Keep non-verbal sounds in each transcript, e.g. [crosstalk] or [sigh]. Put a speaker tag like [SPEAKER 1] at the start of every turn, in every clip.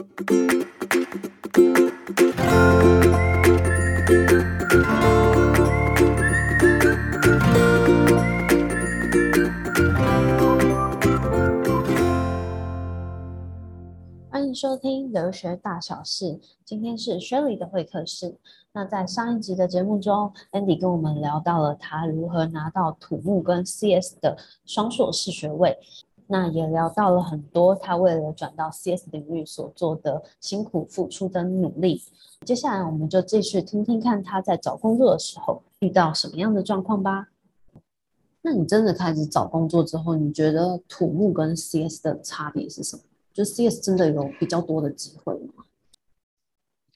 [SPEAKER 1] 欢迎收听留学大小事，今天是 Shirley 的会客室。那在上一集的节目中，Andy 跟我们聊到了他如何拿到土木跟 CS 的双硕士学位，那也聊到了很多他为了转到 CS 领域所做的辛苦付出跟努力。接下来我们就继续听听看他在找工作的时候遇到什么样的状况吧。那你真的开始找工作之后，你觉得土木跟 CS 的差别是什么？就 CS 真的有比较多的机会吗？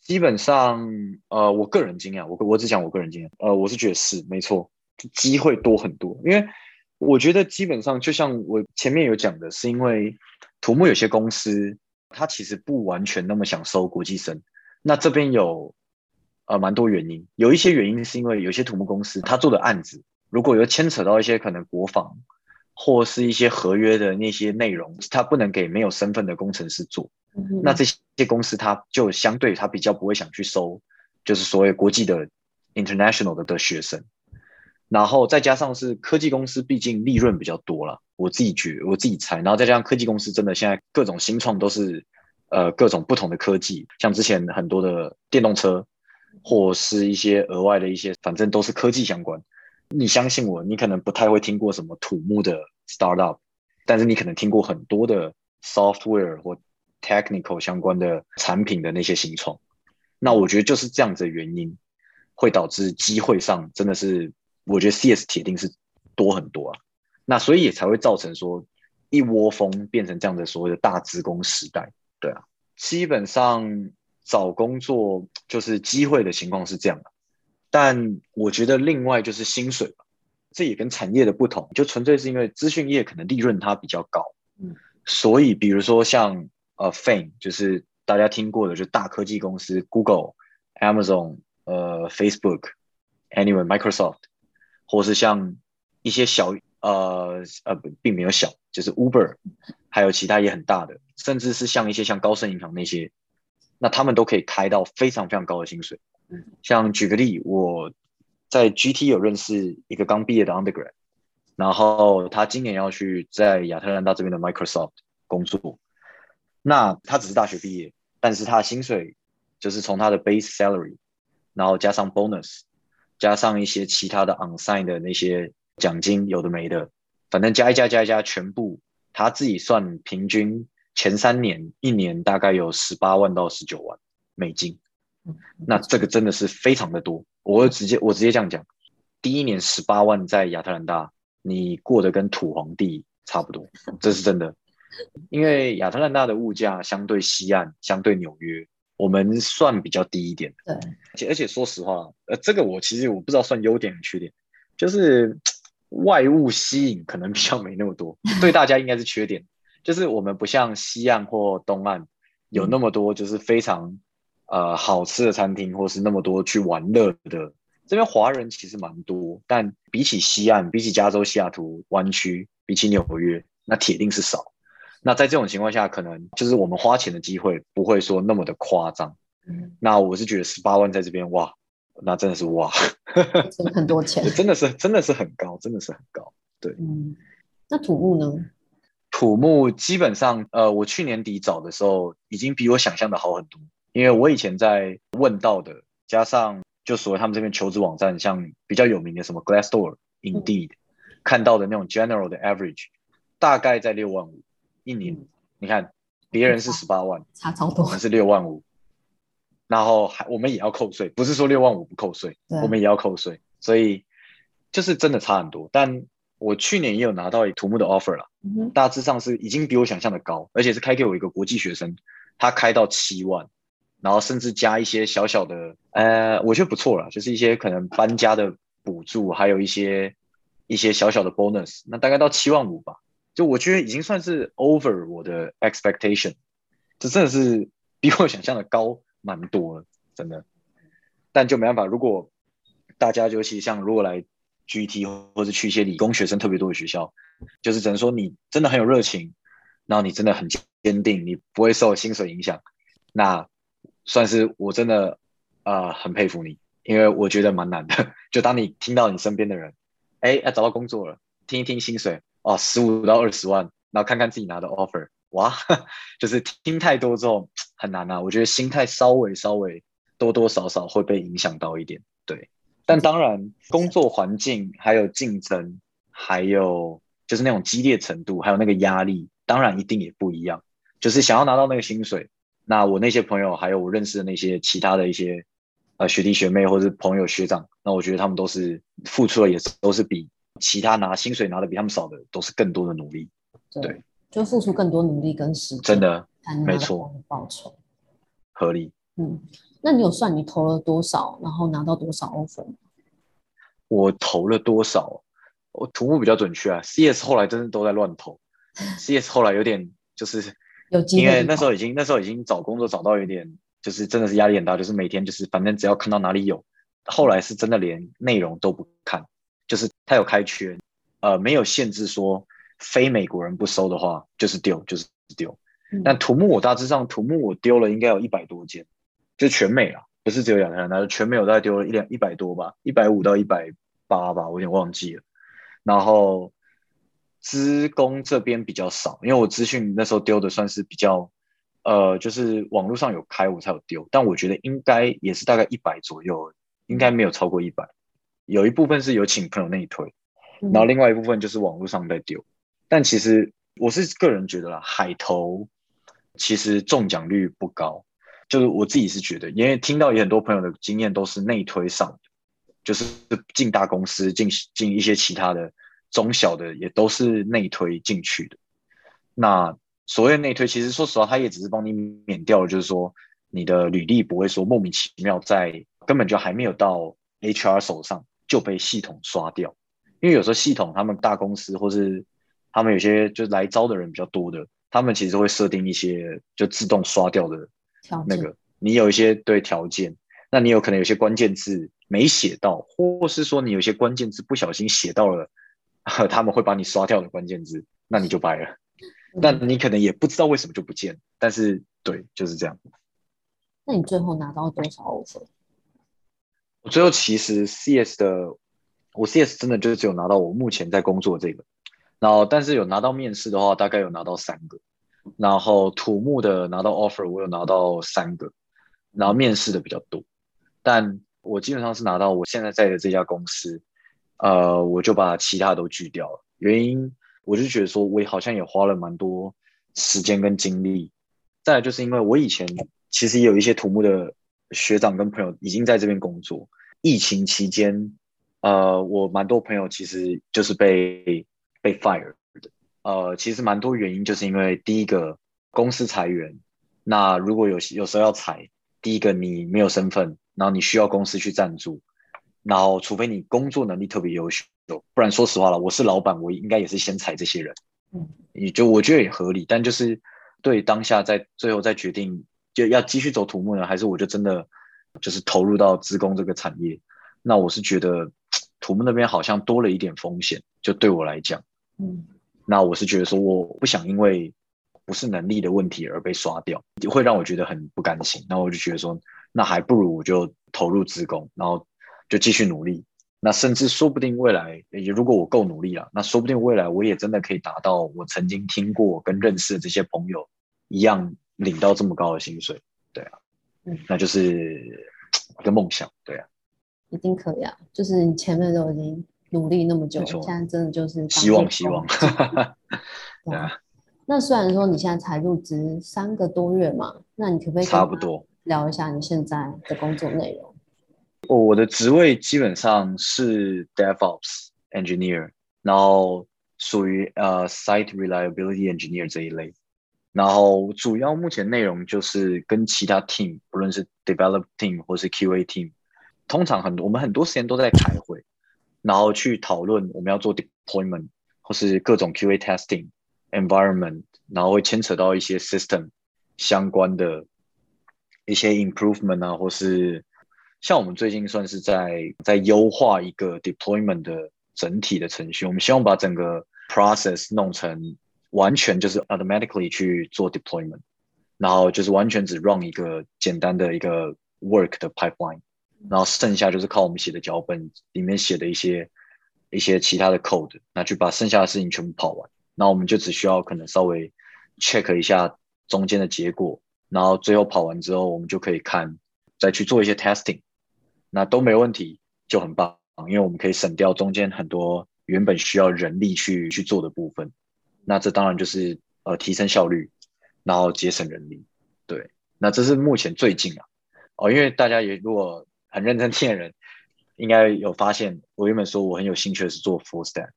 [SPEAKER 2] 基本上，呃，我个人经验，我我只讲我个人经验，呃，我是觉得是没错，机会多很多。因为我觉得基本上，就像我前面有讲的，是因为土木有些公司，它其实不完全那么想收国际生。那这边有呃蛮多原因，有一些原因是因为有些土木公司，他做的案子如果有牵扯到一些可能国防。或是一些合约的那些内容，他不能给没有身份的工程师做。嗯、那这些公司他就相对他比较不会想去收，就是所谓国际的 international 的的学生。然后再加上是科技公司，毕竟利润比较多了，我自己觉我自己猜。然后再加上科技公司真的现在各种新创都是呃各种不同的科技，像之前很多的电动车，或是一些额外的一些，反正都是科技相关。你相信我，你可能不太会听过什么土木的 startup，但是你可能听过很多的 software 或 technical 相关的产品的那些新创。那我觉得就是这样子的原因，会导致机会上真的是，我觉得 CS 铁定是多很多啊。那所以也才会造成说一窝蜂变成这样的所谓的大职工时代。对啊，基本上找工作就是机会的情况是这样的。但我觉得另外就是薪水吧，这也跟产业的不同，就纯粹是因为资讯业可能利润它比较高，嗯，所以比如说像呃 Fame 就是大家听过的，就大科技公司 Google、Amazon、呃 Facebook、Anyway Microsoft，或是像一些小呃呃并没有小，就是 Uber，还有其他也很大的，甚至是像一些像高盛银行那些，那他们都可以开到非常非常高的薪水。像举个例，我在 GT 有认识一个刚毕业的 undergrad，然后他今年要去在亚特兰大这边的 Microsoft 工作。那他只是大学毕业，但是他的薪水就是从他的 base salary，然后加上 bonus，加上一些其他的 unsigned 的那些奖金，有的没的，反正加一加加一加，全部他自己算平均前三年一年大概有十八万到十九万美金。那这个真的是非常的多，我会直接我直接这样讲，第一年十八万在亚特兰大，你过得跟土皇帝差不多，这是真的。因为亚特兰大的物价相对西岸，相对纽约，我们算比较低一点。对，而且而且说实话，呃，这个我其实我不知道算优点还是缺点，就是 [tsk] 外物吸引可能比较没那么多，对大家应该是缺点，就是我们不像西岸或东岸有那么多，就是非常。呃，好吃的餐厅，或是那么多去玩乐的，这边华人其实蛮多，但比起西岸，比起加州西雅图湾区，比起纽约，那铁定是少。那在这种情况下，可能就是我们花钱的机会不会说那么的夸张。嗯，那我是觉得十八万在这边，哇，那真的是哇，[laughs]
[SPEAKER 1] 真的很多钱，
[SPEAKER 2] 真的是真的是很高，真的是很高。对，
[SPEAKER 1] 嗯，那土木呢？
[SPEAKER 2] 土木基本上，呃，我去年底找的时候，已经比我想象的好很多。因为我以前在问到的，加上就所谓他们这边求职网站，像比较有名的什么 Glassdoor、Indeed，嗯、看到的那种 general 的 average，大概在六万五一年。嗯、你看，别人是十八万，
[SPEAKER 1] 差超多，
[SPEAKER 2] 我们是六万五，然后还我们也要扣税，不是说六万五不扣税，我们也要扣税，所以就是真的差很多。但我去年也有拿到一土木的 offer 了，嗯、大致上是已经比我想象的高，而且是开给我一个国际学生，他开到七万。然后甚至加一些小小的，呃，我觉得不错了，就是一些可能搬家的补助，还有一些一些小小的 bonus，那大概到七万五吧。就我觉得已经算是 over 我的 expectation，这真的是比我想象的高蛮多了，真的。但就没办法，如果大家尤其像如果来 GT 或者去一些理工学生特别多的学校，就是只能说你真的很有热情，然后你真的很坚定，你不会受薪水影响。那算是我真的呃很佩服你，因为我觉得蛮难的。[laughs] 就当你听到你身边的人，哎，要找到工作了，听一听薪水哦，十五到二十万，然后看看自己拿的 offer，哇，[laughs] 就是听太多之后很难啊。我觉得心态稍微稍微多多少少会被影响到一点，对。但当然，工作环境还有竞争，还有就是那种激烈程度，还有那个压力，当然一定也不一样。就是想要拿到那个薪水，那我那些朋友，还有我认识的那些其他的一些呃学弟学妹或者是朋友学长，那我觉得他们都是付出的也是都是比其他拿薪水拿的比他们少的，都是更多的努力。对，对
[SPEAKER 1] 就付出更多努力跟时间，
[SPEAKER 2] 真的
[SPEAKER 1] 没错，报酬
[SPEAKER 2] 合理。
[SPEAKER 1] 嗯。那你有算你投了多少，然后拿到多少 offer 吗？
[SPEAKER 2] 我投了多少？我图目比较准确啊。CS 后来真的都在乱投，[laughs] CS 后来有点就是有，因为那时候已经那时候已经找工作找到有点，就是真的是压力很大，就是每天就是反正只要看到哪里有，后来是真的连内容都不看，就是他有开缺，呃，没有限制说非美国人不收的话就是丢就是丢。嗯、但图目我大致上土木我丢了应该有一百多件。就全美啊，不是只有亚特兰大，全美我大概丢了一两一百多吧，一百五到一百八吧，我有点忘记了。然后资工这边比较少，因为我资讯那时候丢的算是比较，呃，就是网络上有开我才有丢，但我觉得应该也是大概一百左右，应该没有超过一百。有一部分是有请朋友内推，然后另外一部分就是网络上在丢。但其实我是个人觉得啦，海投其实中奖率不高。就是我自己是觉得，因为听到也很多朋友的经验都是内推上的，就是进大公司、进进一些其他的中小的，也都是内推进去的。那所谓内推，其实说实话，他也只是帮你免掉了，就是说你的履历不会说莫名其妙在根本就还没有到 HR 手上就被系统刷掉。因为有时候系统他们大公司或是他们有些就来招的人比较多的，他们其实会设定一些就自动刷掉的。那个，你有一些对条件，那你有可能有些关键字没写到，或是说你有些关键字不小心写到了，[laughs] 他们会把你刷掉的关键字，那你就掰了。那你可能也不知道为什么就不见，但是对，就是这样。
[SPEAKER 1] 那你最后拿到多少 offer？
[SPEAKER 2] 我最后其实 CS 的，我 CS 真的就只有拿到我目前在工作这个，然后但是有拿到面试的话，大概有拿到三个。然后土木的拿到 offer，我有拿到三个，然后面试的比较多，但我基本上是拿到我现在在的这家公司，呃，我就把其他都拒掉了。原因我就觉得说，我好像也花了蛮多时间跟精力。再就是因为我以前其实也有一些土木的学长跟朋友已经在这边工作，疫情期间，呃，我蛮多朋友其实就是被被 fire 的。呃，其实蛮多原因，就是因为第一个公司裁员，那如果有有时候要裁，第一个你没有身份，然后你需要公司去赞助，然后除非你工作能力特别优秀，不然说实话了，我是老板，我应该也是先裁这些人，嗯，也就我觉得也合理，但就是对当下在最后再决定就要继续走土木呢，还是我就真的就是投入到资工这个产业，那我是觉得土木那边好像多了一点风险，就对我来讲，嗯。那我是觉得说，我不想因为不是能力的问题而被刷掉，会让我觉得很不甘心。那我就觉得说，那还不如我就投入资工，然后就继续努力。那甚至说不定未来，如果我够努力了，那说不定未来我也真的可以达到我曾经听过跟认识的这些朋友一样，领到这么高的薪水。对啊，嗯，那就是一个梦想。对啊，
[SPEAKER 1] 一定可以啊，就是你前面都已经。努力那么久，错现在真的就是
[SPEAKER 2] 希望希望。[laughs]
[SPEAKER 1] 对啊，那虽然说你现在才入职三个多月嘛，那你可不可以差不多聊一下你现在的工作内容？
[SPEAKER 2] 我，我的职位基本上是 DevOps Engineer，然后属于呃 Site Reliability Engineer 这一类，然后主要目前内容就是跟其他 team，不论是 Develop Team 或是 QA Team，通常很多我们很多时间都在开会。然后去讨论我们要做 deployment 或是各种 QA testing environment，然后会牵扯到一些 system 相关的一些 improvement 啊，或是像我们最近算是在在优化一个 deployment 的整体的程序，我们希望把整个 process 弄成完全就是 automatically 去做 deployment。然后就是完全只 run 一个简单的一个 work 的 pipeline，然后剩下就是靠我们写的脚本里面写的一些一些其他的 code，那去把剩下的事情全部跑完，那我们就只需要可能稍微 check 一下中间的结果，然后最后跑完之后，我们就可以看再去做一些 testing，那都没问题就很棒，因为我们可以省掉中间很多原本需要人力去去做的部分，那这当然就是呃提升效率。然后节省人力，对，那这是目前最近啊，哦，因为大家也如果很认真听的人，应该有发现，我原本说我很有兴趣的是做 full stack，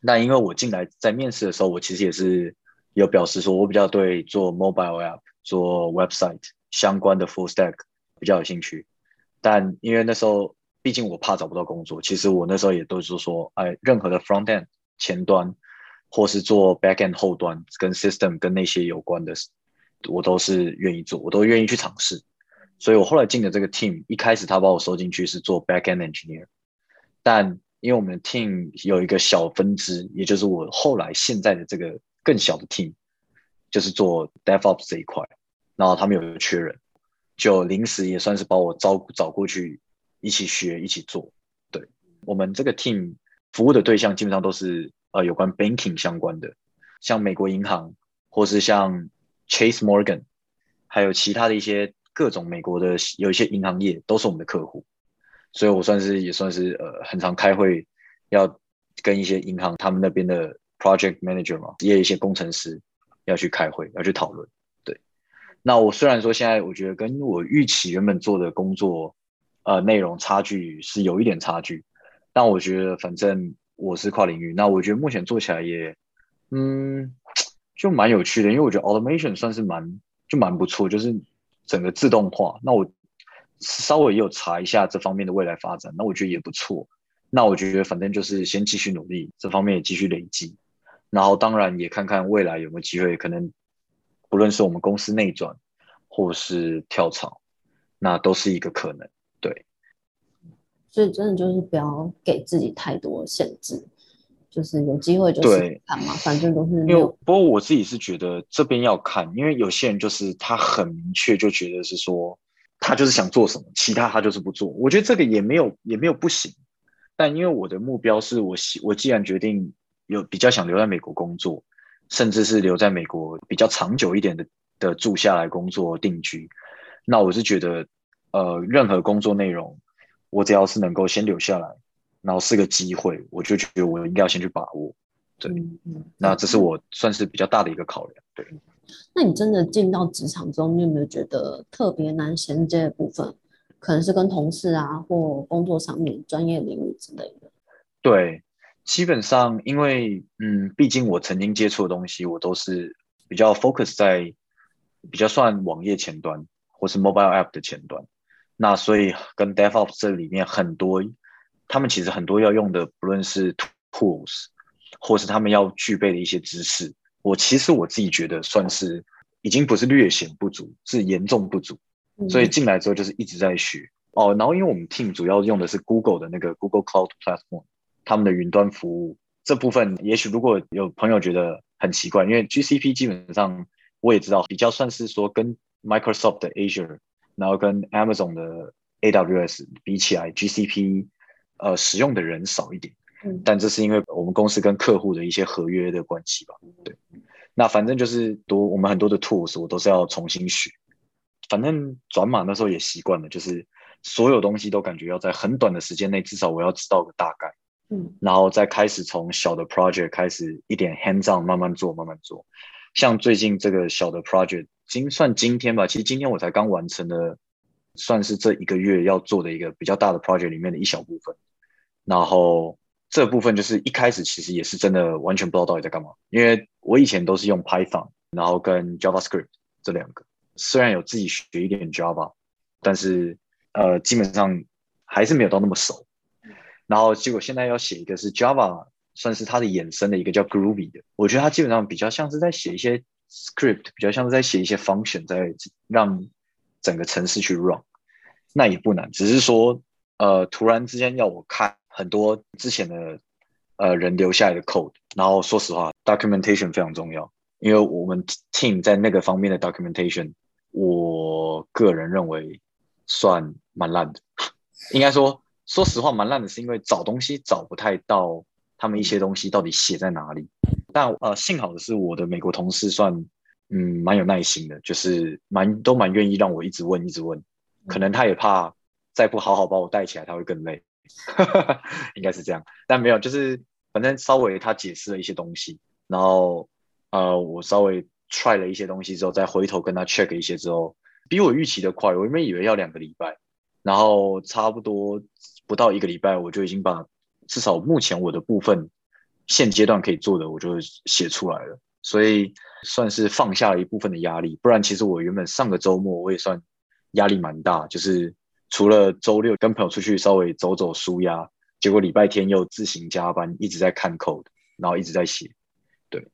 [SPEAKER 2] 那因为我进来在面试的时候，我其实也是有表示说我比较对做 mobile app、做 website 相关的 full stack 比较有兴趣，但因为那时候毕竟我怕找不到工作，其实我那时候也都是说，哎，任何的 front end 前端。或是做 backend 后端跟 system 跟那些有关的，我都是愿意做，我都愿意去尝试。所以我后来进的这个 team，一开始他把我收进去是做 backend engineer，但因为我们的 team 有一个小分支，也就是我后来现在的这个更小的 team，就是做 DevOps 这一块，然后他们有个缺人，就临时也算是把我招找过去一起学一起做。对，我们这个 team 服务的对象基本上都是。呃，有关 banking 相关的，像美国银行，或是像 Chase Morgan，还有其他的一些各种美国的有一些银行业，都是我们的客户。所以我算是也算是呃，很常开会，要跟一些银行他们那边的 project manager 嘛，也有一些工程师要去开会，要去讨论。对，那我虽然说现在我觉得跟我预期原本做的工作呃内容差距是有一点差距，但我觉得反正。我是跨领域，那我觉得目前做起来也，嗯，就蛮有趣的，因为我觉得 automation 算是蛮就蛮不错，就是整个自动化。那我稍微也有查一下这方面的未来发展，那我觉得也不错。那我觉得反正就是先继续努力，这方面也继续累积，然后当然也看看未来有没有机会，可能不论是我们公司内转或是跳槽，那都是一个可能。
[SPEAKER 1] 对所以真的就是不要给自己太多限制，就是有机会就是看嘛，反正都是。因为
[SPEAKER 2] 不过我自己是觉得这边要看，因为有些人就是他很明确就觉得是说他就是想做什么，其他他就是不做。我觉得这个也没有也没有不行，但因为我的目标是我我既然决定有比较想留在美国工作，甚至是留在美国比较长久一点的的住下来工作定居，那我是觉得呃任何工作内容。我只要是能够先留下来，然后是个机会，我就觉得我应该要先去把握。对，嗯嗯、那这是我算是比较大的一个考量。对，
[SPEAKER 1] 那你真的进到职场中，你有没有觉得特别难衔接的部分？可能是跟同事啊，或工作上面专业领域之类的。
[SPEAKER 2] 对，基本上因为嗯，毕竟我曾经接触的东西，我都是比较 focus 在比较算网页前端或是 mobile app 的前端。那所以跟 DevOps 这里面很多，他们其实很多要用的，不论是 tools，或是他们要具备的一些知识，我其实我自己觉得算是已经不是略显不足，是严重不足。所以进来之后就是一直在学哦。然后因为我们 team 主要用的是 Google 的那个 Google Cloud Platform，他们的云端服务这部分，也许如果有朋友觉得很奇怪，因为 GCP 基本上我也知道比较算是说跟 Microsoft 的 Azure。然后跟 Amazon 的 AWS 比起来，GCP 呃使用的人少一点，嗯，但这是因为我们公司跟客户的一些合约的关系吧，对。那反正就是多我们很多的 tools 我都是要重新学，反正转码那时候也习惯了，就是所有东西都感觉要在很短的时间内，至少我要知道个大概，嗯，然后再开始从小的 project 开始一点 hands on 慢慢做慢慢做，像最近这个小的 project。今算今天吧，其实今天我才刚完成了，算是这一个月要做的一个比较大的 project 里面的一小部分。然后这部分就是一开始其实也是真的完全不知道到底在干嘛，因为我以前都是用 Python，然后跟 JavaScript 这两个，虽然有自己学一点 Java，但是呃基本上还是没有到那么熟。然后结果现在要写一个是 Java，算是它的衍生的一个叫 Groovy 的，我觉得它基本上比较像是在写一些。Script 比较像是在写一些 function，在让整个程式去 run，那也不难，只是说呃突然之间要我看很多之前的呃人留下来的 code，然后说实话 documentation 非常重要，因为我们 team 在那个方面的 documentation，我个人认为算蛮烂的。[laughs] 应该说，说实话蛮烂的，是因为找东西找不太到他们一些东西到底写在哪里。但呃，幸好的是我的美国同事算嗯蛮有耐心的，就是蛮都蛮愿意让我一直问一直问。可能他也怕再不好好把我带起来，他会更累。[laughs] 应该是这样，但没有，就是反正稍微他解释了一些东西，然后呃，我稍微 try 了一些东西之后，再回头跟他 check 一些之后，比我预期的快。我原本以为要两个礼拜，然后差不多不到一个礼拜，我就已经把至少目前我的部分现阶段可以做的，我就写出来了。所以算是放下了一部分的压力。不然其实我原本上个周末我也算压力蛮大，就是。除了周六跟朋友出去稍微走走舒压，结果礼拜天又自行加班，一直在看 code，然后一直在写，对，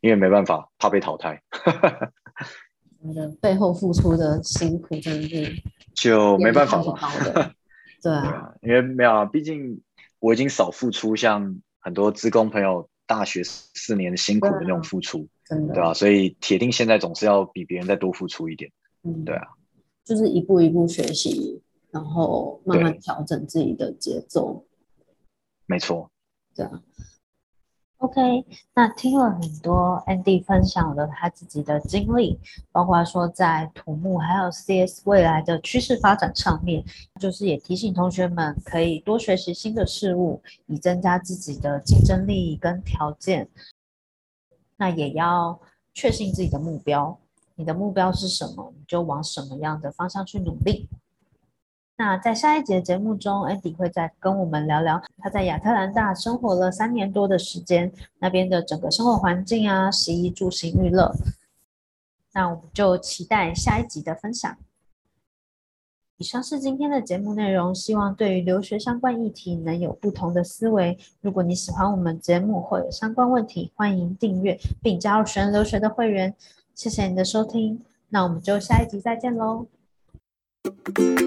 [SPEAKER 2] 因为没办法，怕被淘汰。[laughs]
[SPEAKER 3] 你的背后付出的辛苦真的是
[SPEAKER 2] 就没办法了。[laughs]
[SPEAKER 3] 对啊，
[SPEAKER 2] 因为没有啊，毕竟我已经少付出像很多职工朋友大学四年辛苦的那种付出，
[SPEAKER 3] 真的，
[SPEAKER 2] 对啊，所以铁定现在总是要比别人再多付出一点。嗯，对啊，
[SPEAKER 3] 就是一步一步学习。然后慢慢调整自己的节奏，
[SPEAKER 2] 没错，
[SPEAKER 3] 对啊。OK，那听了很多 Andy 分享了他自己的经历，包括说在土木还有 CS 未来的趋势发展上面，就是也提醒同学们可以多学习新的事物，以增加自己的竞争力跟条件。那也要确信自己的目标，你的目标是什么，你就往什么样的方向去努力。那在下一集的节目中，Andy 会再跟我们聊聊他在亚特兰大生活了三年多的时间，那边的整个生活环境啊，食衣住行娱乐。那我们就期待下一集的分享。以上是今天的节目内容，希望对于留学相关议题能有不同的思维。如果你喜欢我们节目或有相关问题，欢迎订阅并加入学人留学的会员。谢谢你的收听，那我们就下一集再见喽。Thank you.